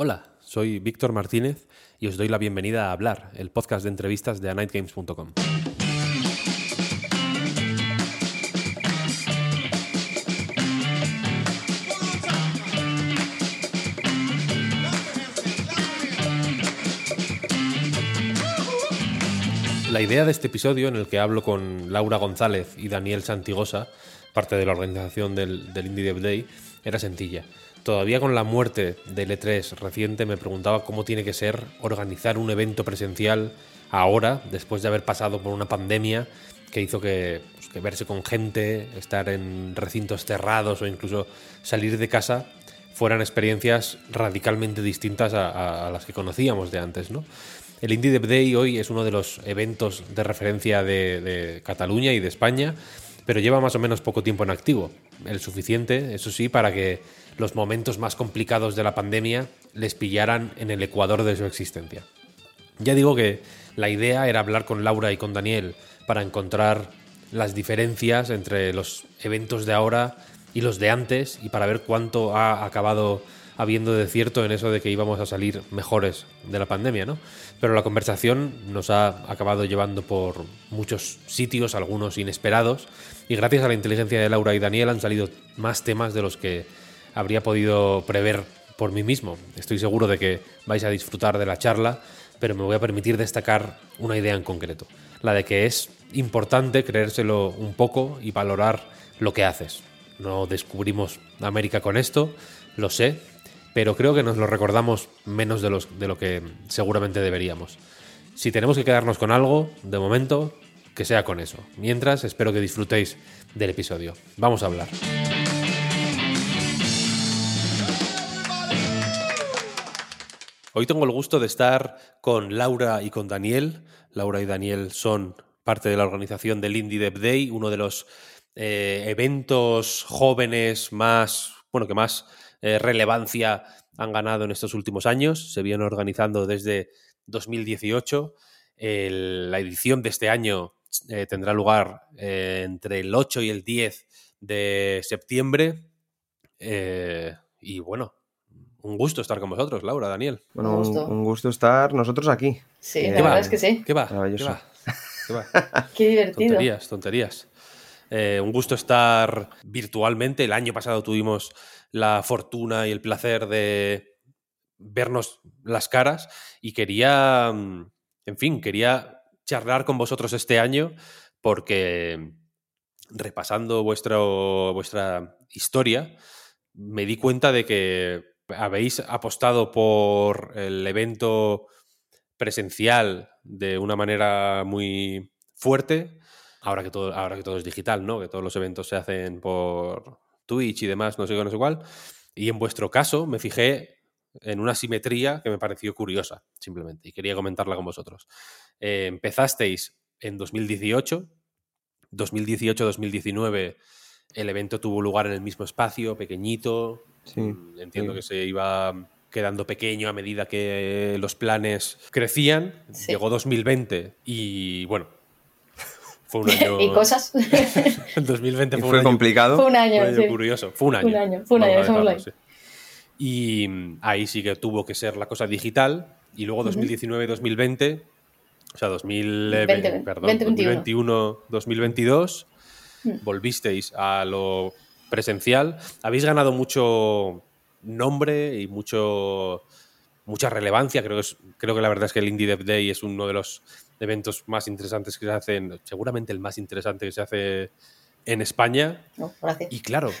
Hola, soy Víctor Martínez y os doy la bienvenida a Hablar, el podcast de entrevistas de anightgames.com. La idea de este episodio, en el que hablo con Laura González y Daniel Santigosa, parte de la organización del, del Indie Dev Day, era sencilla. Todavía con la muerte del E3 reciente me preguntaba cómo tiene que ser organizar un evento presencial ahora, después de haber pasado por una pandemia que hizo que, pues, verse con gente, estar en recintos cerrados o incluso salir de casa fueran experiencias radicalmente distintas a, a- a las que conocíamos de antes, ¿no? El Indie Dev Day hoy es uno de los eventos de referencia de, de Cataluña y de España, pero lleva más o menos poco tiempo en activo. El suficiente, eso sí, para que los momentos más complicados de la pandemia les pillaran en el ecuador de su existencia. Ya digo que la idea era hablar con Laura y con Daniel para encontrar las diferencias entre los eventos de ahora y los de antes y para ver cuánto ha acabado habiendo de cierto en eso de que íbamos a salir mejores de la pandemia, ¿no? Pero la conversación nos ha acabado llevando por muchos sitios, algunos inesperados, y gracias a la inteligencia de Laura y Daniel han salido más temas de los que habría podido prever por mí mismo. Estoy seguro de que vais a disfrutar de la charla, pero me voy a permitir destacar una idea en concreto, la de que es importante creérselo un poco y valorar lo que haces. No descubrimos América con esto, lo sé, pero creo que nos lo recordamos menos de, de lo que seguramente deberíamos. Si tenemos que quedarnos con algo, de momento, que sea con eso. Mientras, espero que disfrutéis del episodio. Vamos a hablar. Hoy tengo el gusto de estar con Laura y con Daniel. Laura y Daniel son parte de la organización del Indie Dev Day, uno de los eh, eventos jóvenes más, bueno, que más eh, relevancia han ganado en estos últimos años. Se viene organizando desde 2018. El- la edición de este año eh, tendrá lugar eh, entre el 8 y el 10 de septiembre. Eh, y bueno, un gusto estar con vosotros, Laura, Daniel. Bueno, Un gusto. un gusto estar nosotros aquí. Sí, Eh, la verdad es que sí. ¿Qué va? ¿Qué va? ¿Qué va? Qué divertido. Tonterías, tonterías. Eh, un gusto estar virtualmente. El año pasado tuvimos la fortuna y el placer de vernos las caras y quería, mm, en fin, quería charlar con vosotros este año porque repasando vuestra historia, me di cuenta de que habéis apostado por el evento presencial de una manera muy fuerte, ahora que todo, ahora que todo es digital, ¿no? Que todos los eventos se hacen por Twitch y demás, no sé qué, no sé cuál. Y en vuestro caso me fijé en una simetría que me pareció curiosa, simplemente, y quería comentarla con vosotros. Eh, empezasteis en 2018 2018-2019 el evento tuvo lugar en el mismo espacio, pequeñito. Sí, Mm, Entiendo sí. que se iba quedando pequeño a medida que los planes crecían. Sí. Llegó 2020 y bueno, fue un año... y cosas. El 2020 Y fue, fue un año complicado. Fue un un año, año sí. curioso. Fue un año. Un año, fue un año, a dejémoslo dejarlo, sí. Y mm, ahí sí que tuvo que ser la cosa digital. Y luego 2019-2020, o sea, 2000, eh, 20, perdón, 2021. 2021-2022, Mm. volvisteis a lo presencial. Habéis ganado mucho nombre y mucho mucha relevancia. Creo que, es- creo que la verdad es que el Indie Dev Day es uno de los eventos más interesantes que se hacen, seguramente el más interesante que se hace en España. No. Y claro,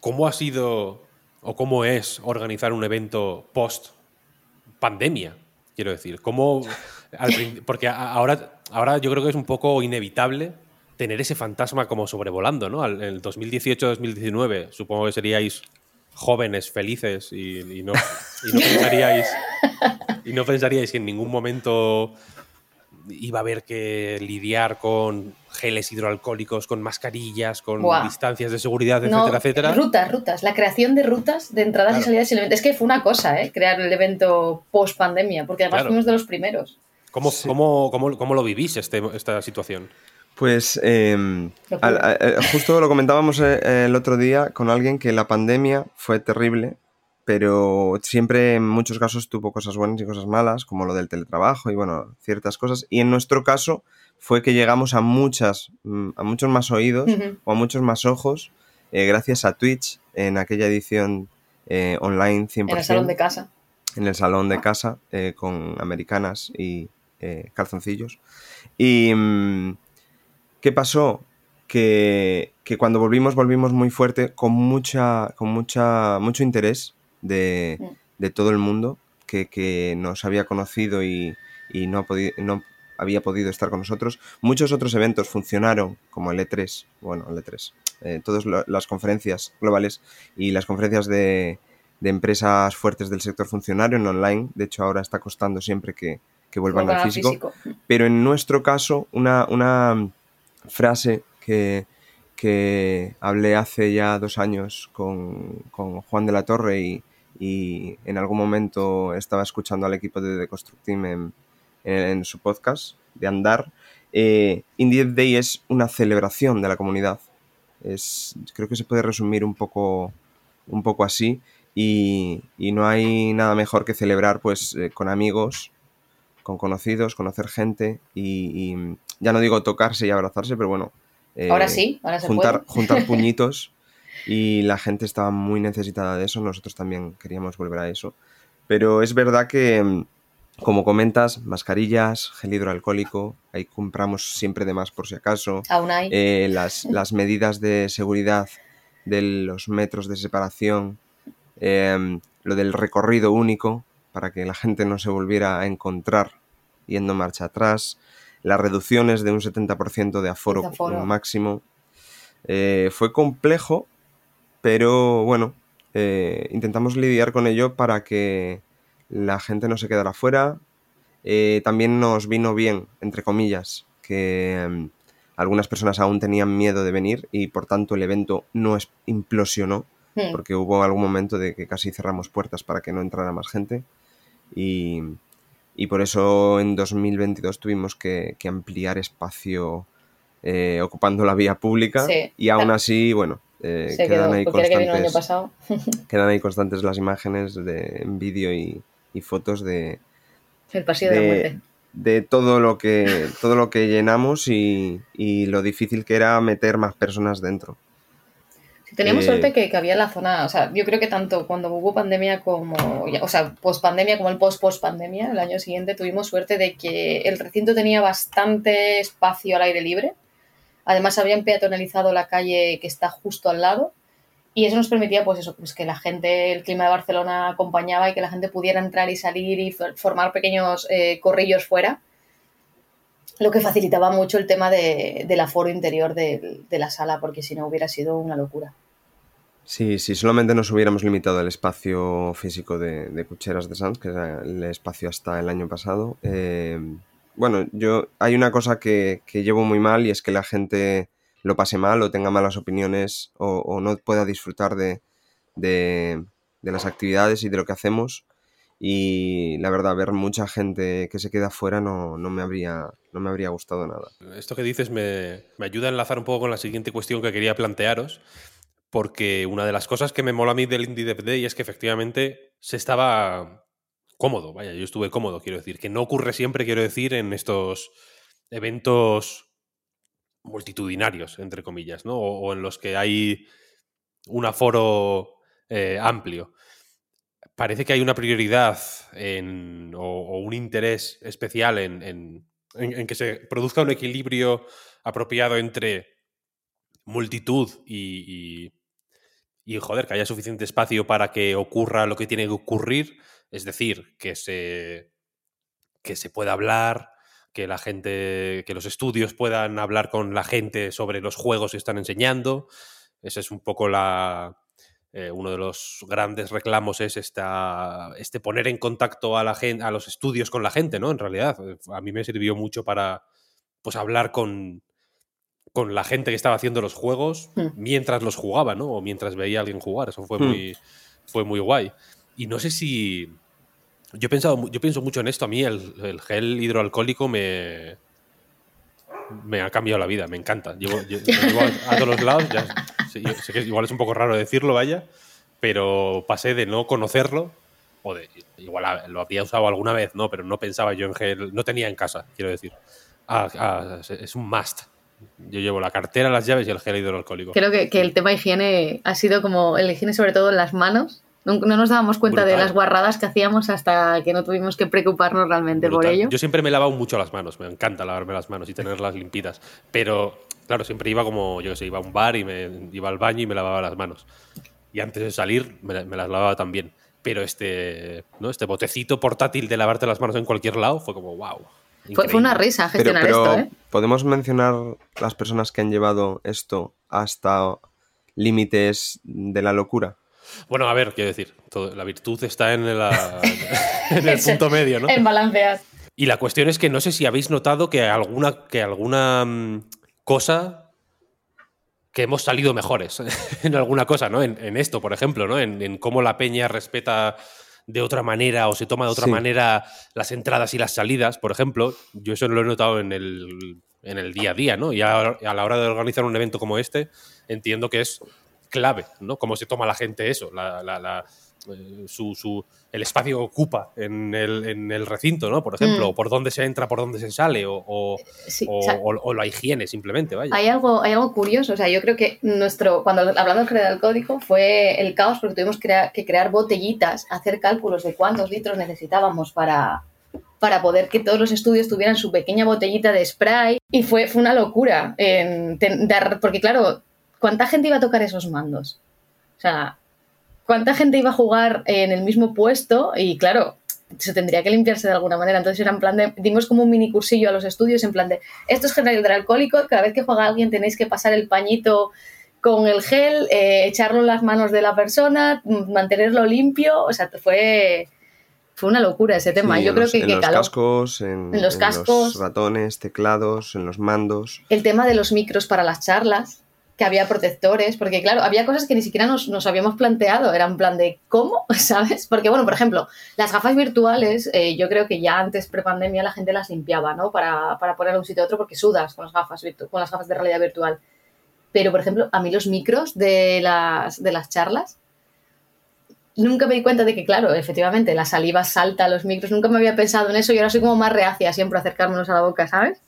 ¿cómo ha sido o cómo es organizar un evento post pandemia? Quiero decir, ¿cómo al porque ahora, ahora yo creo que es un poco inevitable tener ese fantasma como sobrevolando, ¿no? En el 2018-2019, supongo que seríais jóvenes, felices y, y no, y no pensaríais y no pensaríais que en ningún momento iba a haber que lidiar con geles hidroalcohólicos, con mascarillas, con Buah. distancias de seguridad, No, etcétera, etcétera. Rutas, rutas. La creación de rutas de entradas y salidas. Es que fue una cosa, ¿eh? Crear el evento post pandemia, porque además Claro. fuimos de los primeros. ¿Cómo, cómo, cómo- cómo lo vivís este- esta situación? Pues eh, al- a- eh, justo lo comentábamos eh, el otro día con alguien que la pandemia fue terrible, pero siempre en muchos casos tuvo cosas buenas y cosas malas, como lo del teletrabajo y bueno, ciertas cosas. Y en nuestro caso fue que llegamos a muchas, mm, a muchos más oídos o a muchos más ojos eh, gracias a Twitch en aquella edición eh, online 100%. En el salón de casa. en el salón de casa eh, con americanas y calzoncillos. Y mm, ¿qué pasó? Que, que cuando volvimos, volvimos muy fuerte, con mucha, con mucha, mucho interés de, de todo el mundo que, que nos había conocido y, y no, ha podi- no había podido estar con nosotros. Muchos otros eventos funcionaron, como el E3, bueno, el E3, eh, todas las conferencias globales y las conferencias de, de empresas fuertes del sector funcionaron online. De hecho, ahora está costando siempre que, que vuelvan al físico. físico. Pero en nuestro caso, una, una frase que, que hablé hace ya dos años con, con Juan de la Torre y, y en algún momento estaba escuchando al equipo de The Construct Team en, en- en su podcast de Andar. Eh, Indie Day es una celebración de la comunidad. Es, creo que se puede resumir un poco, un poco así. Y, y no hay nada mejor que celebrar pues eh, con amigos, con conocidos, conocer gente y, y ya no digo tocarse y abrazarse, pero bueno. eh, Ahora sí, ahora se juntar, puede. juntar puñitos y la gente estaba muy necesitada de eso, nosotros también queríamos volver a eso. Pero es verdad que, mm, como comentas, mascarillas, gel hidroalcohólico, ahí compramos siempre de más por si acaso. Aún hay. Eh, las, las medidas de seguridad de los metros de separación, eh, lo del recorrido único para que la gente no se volviera a encontrar yendo marcha atrás, las reducciones de un 70% de aforo, De aforo. máximo. Eh, fue complejo, pero bueno, eh, intentamos lidiar con ello para que la gente no se quedara fuera. Eh, también nos vino bien, entre comillas, que em, algunas personas aún tenían miedo de venir y por tanto el evento no es- implosionó, Hmm. porque hubo algún momento de que casi cerramos puertas para que no entrara más gente y, y por eso en 2022 tuvimos que, que ampliar espacio eh, ocupando la vía pública Sí. y aún así, bueno, eh, se quedan quedó, ahí porque era que vino el año constantes pasado. quedan ahí constantes las imágenes de en vídeo y, y fotos de, El pasillo de, la muerte. de todo lo que todo lo que llenamos y, y lo difícil que era meter más personas dentro. Teníamos eh, suerte que, que había la zona, o sea, yo creo que tanto cuando hubo pandemia como, o sea, post pandemia como el post post pandemia, el año siguiente tuvimos suerte de que el recinto tenía bastante espacio al aire libre. Además habían peatonalizado la calle que está justo al lado y eso nos permitía, pues eso, pues que la gente, el clima de Barcelona acompañaba y que la gente pudiera entrar y salir y for- formar pequeños eh, corrillos fuera, lo que facilitaba mucho el tema de- del aforo interior de, de la sala, porque si no hubiera sido una locura. Sí, si solamente nos hubiéramos limitado al espacio físico de, de Cucheras de Sans, que era el espacio hasta el año pasado. eh, bueno, yo hay una cosa que, que llevo muy mal y es que la gente lo pase mal o tenga malas opiniones o, no pueda disfrutar de, de, las actividades y de lo que hacemos. Y la verdad, ver mucha gente que se queda fuera no, no, me, habría, no me habría gustado nada. Esto que dices me, me ayuda a enlazar un poco con la siguiente cuestión que quería plantearos, porque una de las cosas que me mola a mí del Indie Dev Day es que efectivamente se estaba cómodo, vaya, yo estuve cómodo, quiero decir, que no ocurre siempre, quiero decir, en estos eventos multitudinarios, entre comillas, ¿no? O, en los que hay un aforo eh, amplio. Parece que hay una prioridad o, un interés especial en, que se produzca un equilibrio apropiado entre multitud y, joder, que haya suficiente espacio para que ocurra lo que tiene que ocurrir, es decir, que se, que se pueda hablar, que la gente, que los estudios puedan hablar con la gente sobre los juegos que están enseñando. Ese es un poco la, eh, uno de los grandes reclamos es esta, este poner en contacto a la gente, a los estudios con la gente, ¿no? En realidad, a mí me sirvió mucho para pues hablar con, con la gente que estaba haciendo los juegos hmm. mientras los jugaba, ¿no? O mientras veía a alguien jugar. Eso fue hmm. muy, fue muy guay. Y no sé si yo, he pensado, yo pienso mucho en esto. A mí el, gel hidroalcohólico me, me ha cambiado la vida, me encanta. Llevo, a, todos los lados. sé que igual es un poco raro decirlo, vaya, pero pasé de no conocerlo, o de igual lo había usado alguna vez, no, pero no pensaba yo en gel, no tenía en casa, quiero decir. es un must. Yo llevo la cartera, las llaves y el gel hidroalcohólico. Creo que, que el tema higiene ha sido como el higiene sobre todo en las manos no, nos dábamos cuenta de las guarradas que hacíamos hasta que no tuvimos que preocuparnos realmente por ello. Yo siempre me he lavado mucho las manos, me encanta lavarme las manos y tenerlas limpitas. Pero, claro, siempre iba como, yo qué sé, iba a un bar y me iba al baño y me lavaba las manos. Y antes de salir me, las lavaba también. Pero este, ¿no? este botecito portátil de lavarte las manos en cualquier lado fue como, wow. Fue, una risa gestionar esto, ¿eh? ¿Podemos mencionar las personas que han llevado esto hasta límites de la locura? Bueno, a ver, quiero decir, la virtud está en, el punto medio, ¿no? En balancear. Y la cuestión es que no sé si habéis notado que alguna, que alguna mm, cosa que hemos salido mejores en alguna cosa, ¿no? En, esto, por ejemplo, ¿no? En, cómo la peña respeta de otra manera o se toma de otra manera las entradas y las salidas, por ejemplo. Yo eso lo he notado en el, en el día a día, ¿no? Y a la hora de organizar un evento como este, entiendo que es clave, ¿no? Cómo se toma la gente eso, eh, su, el espacio que ocupa en el, recinto, ¿no? Por ejemplo, mm. o por dónde se entra, por dónde se sale, o, o, la higiene simplemente, vaya. Hay algo, hay algo curioso, o sea, yo creo que nuestro, cuando hablamos del código fue el caos porque tuvimos que crear, botellitas, hacer cálculos de cuántos litros necesitábamos para, para poder que todos los estudios tuvieran su pequeña botellita de spray y fue, fue una locura, en, porque claro, ¿cuánta gente iba a tocar esos mandos? O sea, ¿cuánta gente iba a jugar en el mismo puesto? Y claro, se tendría que limpiarse de alguna manera. Entonces era en plan de, dimos como un mini cursillo a los estudios en plan de, esto es gel hidroalcohólico, cada vez que juega alguien tenéis que pasar el pañito con el gel, eh, echarlo en las manos de la persona, mantenerlo limpio, o sea, fue, fue una locura ese tema. Yo creo que, en los cascos, en, los cascos, ratones, teclados, en los mandos. El tema de los micros para las charlas que había protectores, porque claro, había cosas que ni siquiera nos, habíamos planteado, era un plan de ¿cómo? ¿Sabes? Porque bueno, por ejemplo, las gafas virtuales, eh, yo creo que ya antes prepandemia la gente las limpiaba, ¿no? Para, para poner un sitio a otro porque sudas con las gafas, con las gafas de realidad virtual. Pero, por ejemplo, a mí los micros de las, de las charlas, nunca me di cuenta de que, claro, efectivamente, la saliva salta a los micros, nunca me había pensado en eso y ahora soy como más reacia siempre a acercármelos a la boca, ¿sabes?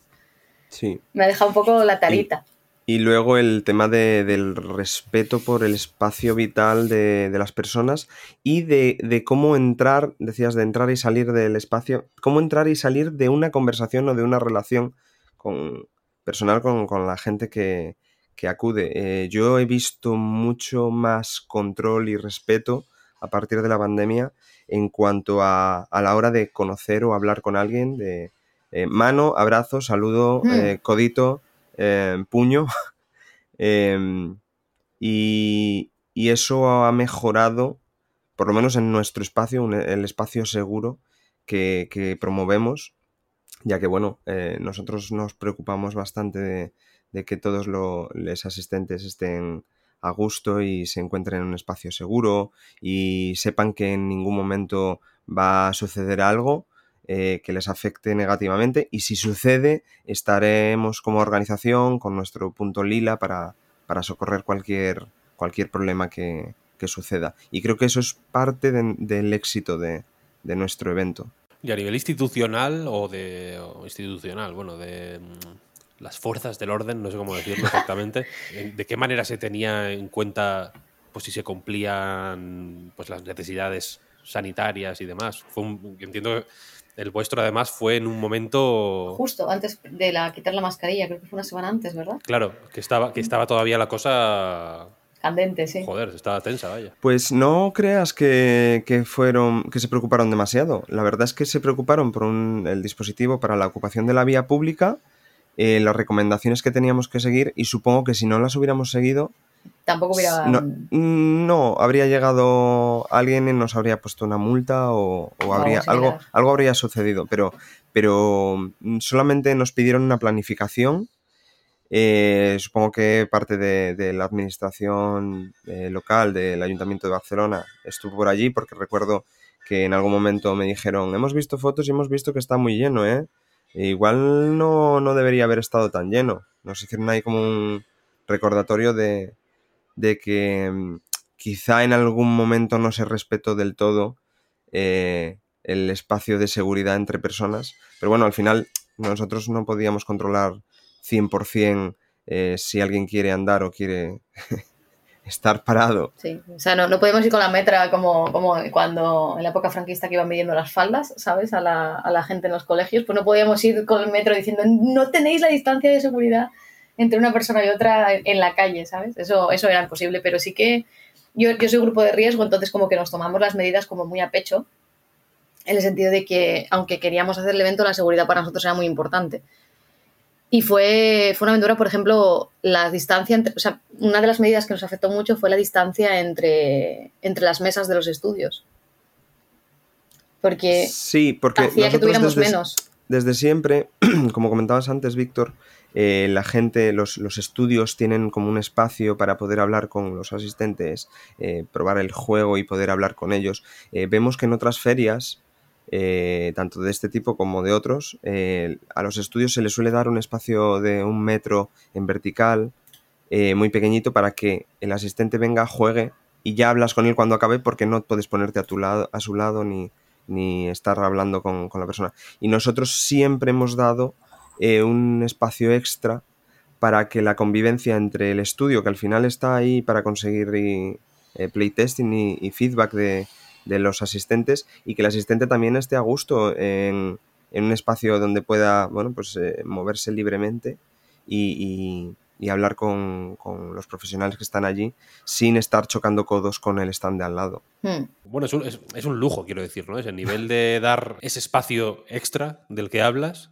Sí. Me ha dejado un poco la tarita. Y luego el tema del respeto por el espacio vital de, las personas y de, cómo entrar, decías, de entrar y salir del espacio, cómo entrar y salir de una conversación o de una relación con, personal con, la gente que, acude. Eh, yo he visto mucho más control y respeto a partir de la pandemia en cuanto a, a la hora de conocer o hablar con alguien, de eh, mano, abrazo, saludo, mm. eh, codito eh, puño. Em, y, eso ha mejorado, por lo menos en nuestro espacio, el espacio seguro que, promovemos, ya que bueno, eh, nosotros nos preocupamos bastante de que todos los asistentes estén a gusto y se encuentren en un espacio seguro y sepan que en ningún momento va a suceder algo eh, que les afecte negativamente y si sucede estaremos como organización con nuestro punto lila para, para socorrer cualquier, cualquier problema que, que, suceda. Y creo que eso es parte de, del éxito de, de, nuestro evento. Y a nivel institucional o de o institucional, bueno, de mm, las fuerzas del orden, no sé cómo decirlo exactamente, ¿de qué manera se tenía en cuenta pues si se cumplían pues las necesidades sanitarias y demás? Fue un, entiendo que el vuestro, además, fue en un momento. Justo antes de la quitar la mascarilla, creo que fue una semana antes, ¿verdad? Claro, que estaba, que estaba todavía la cosa. Candente, sí. Joder, estaba tensa, vaya. Pues no creas que, que, fueron. que se preocuparon demasiado. La verdad es que se preocuparon por un, el dispositivo para la ocupación de la vía pública, eh, las recomendaciones que teníamos que seguir, y supongo que si no las hubiéramos seguido, tampoco hubiera... No, no, habría llegado alguien y nos habría puesto una multa o, o habría algo, algo habría sucedido, pero, pero solamente nos pidieron una planificación. Eh, supongo que parte de, de la administración eh, local del Ayuntamiento de Barcelona estuvo por allí porque recuerdo que en algún momento me dijeron, hemos visto fotos y hemos visto que está muy lleno, ¿eh? E igual no, no debería haber estado tan lleno. Nos hicieron ahí como un recordatorio de, de que mm, quizá en algún momento no se respetó del todo eh, el espacio de seguridad entre personas, pero bueno, al final nosotros no podíamos controlar 100% eh, si alguien quiere andar o quiere estar parado. Sí, o sea, no, no, podemos ir con la metra como, como cuando en la época franquista que iban midiendo las faldas, ¿sabes? A la, a la gente en los colegios, pues no podíamos ir con el metro diciendo, no tenéis la distancia de seguridad entre una persona y otra en la calle, ¿sabes? Eso, eso era imposible, pero sí que yo, yo soy grupo de riesgo, entonces como que nos tomamos las medidas como muy a pecho, en el sentido de que aunque queríamos hacer el evento, la seguridad para nosotros era muy importante. Y fue, fue una aventura, por ejemplo, la distancia, entre, o sea, una de las medidas que nos afectó mucho fue la distancia entre, entre las mesas de los estudios. Porque, sí, porque hacía que tuviéramos desde, menos. Desde siempre, como comentabas antes, Víctor, eh, la gente, los, los, estudios tienen como un espacio para poder hablar con los asistentes, eh, probar el juego y poder hablar con ellos. Eh, vemos que en otras ferias, tanto de este tipo como de otros, a los estudios se les suele dar un espacio de un metro en vertical, muy pequeñito, para que el asistente venga, juegue y ya hablas con él cuando acabe porque no puedes ponerte a, tu lado, a su lado ni, ni estar hablando con, con la persona. Y nosotros siempre hemos dado eh, un espacio extra para que la convivencia entre el estudio, que al final está ahí para conseguir y, eh, playtesting y, y feedback de, de, los asistentes, y que el asistente también esté a gusto en, en un espacio donde pueda bueno, pues, eh, moverse libremente y, y, y hablar con, con, los profesionales que están allí sin estar chocando codos con el stand de al lado. Hmm. Bueno, es un, es, es un lujo, quiero decir, ¿no? Es el nivel de dar ese espacio extra del que hablas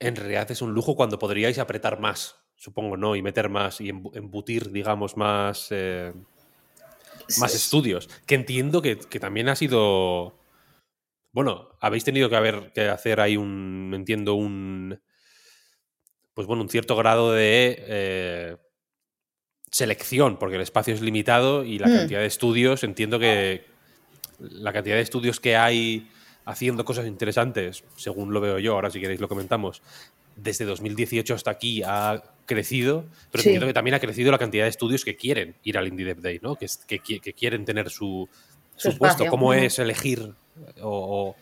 en realidad es un lujo cuando podríais apretar más, supongo, ¿no? Y meter más y embutir, digamos, más, eh, más estudios. Que entiendo que, que, también ha sido. Bueno, habéis tenido que haber que hacer ahí un. Entiendo, un. Pues bueno, un cierto grado de eh, selección, porque el espacio es limitado y la mm. cantidad de estudios, entiendo que la cantidad de estudios que hay haciendo cosas interesantes, según lo veo yo, ahora si queréis lo comentamos, desde 2018 hasta aquí ha crecido, pero Sí. entiendo que también ha crecido la cantidad de estudios que quieren ir al Indie Dev Day, ¿no? que, quieren tener su, Su su puesto. ¿Cómo es elegir o... o-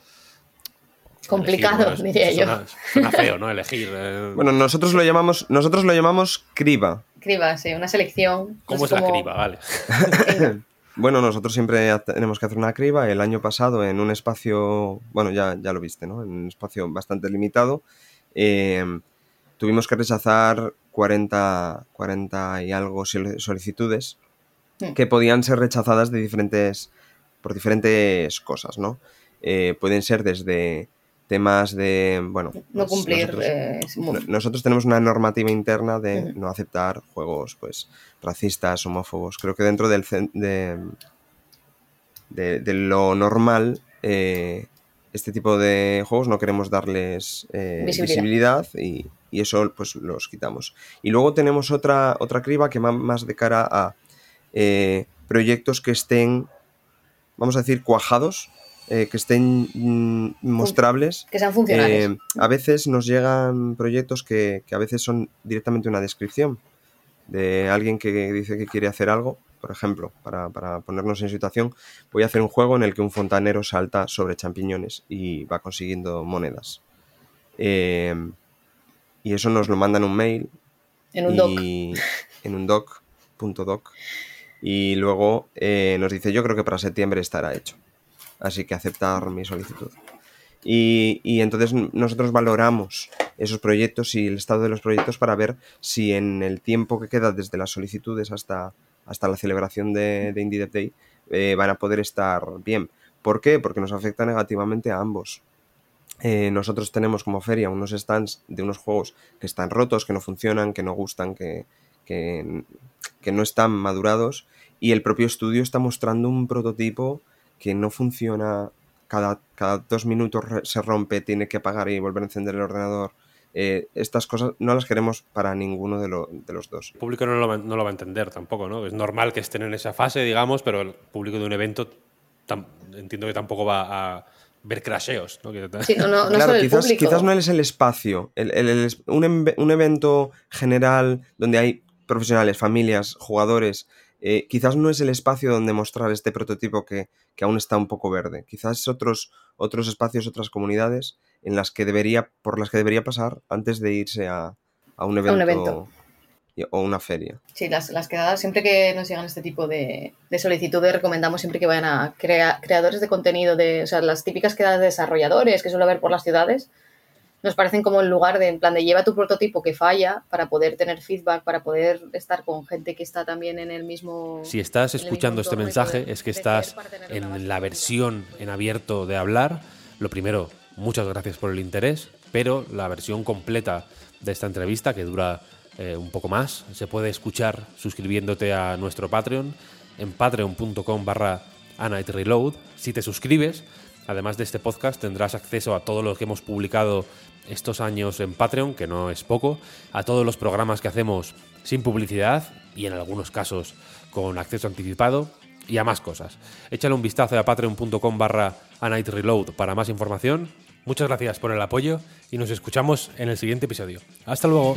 Complicado, diría yo. suena, feo, ¿no? Elegir. eh, Bueno, nosotros lo llamamos, nosotros lo llamamos criba. Criba, sí, una selección. ¿Cómo no es sé la criba? Vale. Bueno, nosotros siempre tenemos que hacer una criba. El año pasado, en un espacio, bueno, ya, ya lo viste, ¿no? En un espacio bastante limitado, eh, tuvimos que rechazar 40, 40 y algo sol- solicitudes que podían ser rechazadas de diferentes, por diferentes cosas, ¿no? Eh, pueden ser desde temas de, bueno... No pues cumplir. nosotros- eh, muy- Nosotros tenemos una normativa interna de no aceptar juegos pues racistas, homófobos. Creo que dentro del de, de, de lo normal, eh, este tipo de juegos no queremos darles eh, Visibilidad. visibilidad, y, y eso pues los quitamos. Y luego tenemos otra, otra criba que va más de cara a eh, proyectos que estén, vamos a decir, cuajados, eh, que estén mm, mostrables. Que sean funcionales. Eh, a veces nos llegan proyectos que, que a veces son directamente una descripción de alguien que dice que quiere hacer algo. Por ejemplo, para, para, ponernos en situación, voy a hacer un juego en el que un fontanero salta sobre champiñones y va consiguiendo monedas. Eh, y eso nos lo mandan un mail. En un y, doc. En un doc, punto doc. Y luego eh, nos dice, yo creo que para septiembre estará hecho. Así que aceptar mi solicitud. Y, y, entonces nosotros valoramos esos proyectos y el estado de los proyectos para ver si en el tiempo que queda desde las solicitudes hasta, hasta la celebración de, de Indie Day eh, van a poder estar bien. ¿Por qué? Porque nos afecta negativamente a ambos. Eh, nosotros tenemos como feria unos stands de unos juegos que están rotos, que no funcionan, que no gustan, que, que, que no están madurados y el propio estudio está mostrando un prototipo que no funciona cada, cada dos minutos se rompe, tiene que apagar y volver a encender el ordenador. Eh, estas cosas no las queremos para ninguno de, lo, de los dos. El público no lo, va, no lo, va a entender tampoco, ¿no? Es normal que estén en esa fase, digamos, pero el público de un evento entiendo que tampoco va a ver crasheos. ¿no? Sí, no, no, claro, quizás, quizás, no es el espacio. El, el, el, un, un, evento general donde hay profesionales, familias, jugadores, eh, quizás no es el espacio donde mostrar este prototipo que, que, aún está un poco verde. Quizás otros, otros espacios, otras comunidades en las que debería, por las que debería pasar antes de irse a, a un evento. A un evento o una feria. Sí, las, las quedadas, siempre que nos llegan este tipo de, de solicitudes, recomendamos siempre que vayan a crea, creadores de contenido, de, o sea, las típicas quedadas de desarrolladores que suele haber por las ciudades, nos parecen como el lugar de, en plan de lleva tu prototipo que falla para poder tener feedback, para poder estar con gente que está también en el mismo... Si estás escuchando este mensaje es que estás en la versión en abierto de hablar. Lo primero, muchas gracias por el interés, pero la versión completa de esta entrevista, que dura eh, un poco más, se puede escuchar suscribiéndote a nuestro Patreon en patreon.com barra Reload. Si te suscribes, además de este podcast, tendrás acceso a todo lo que hemos publicado estos años en Patreon, que no es poco, a todos los programas que hacemos sin publicidad y en algunos casos con acceso anticipado y a más cosas. Échale un vistazo a patreon.com barra Reload para más información. Muchas gracias por el apoyo y nos escuchamos en el siguiente episodio. Hasta luego.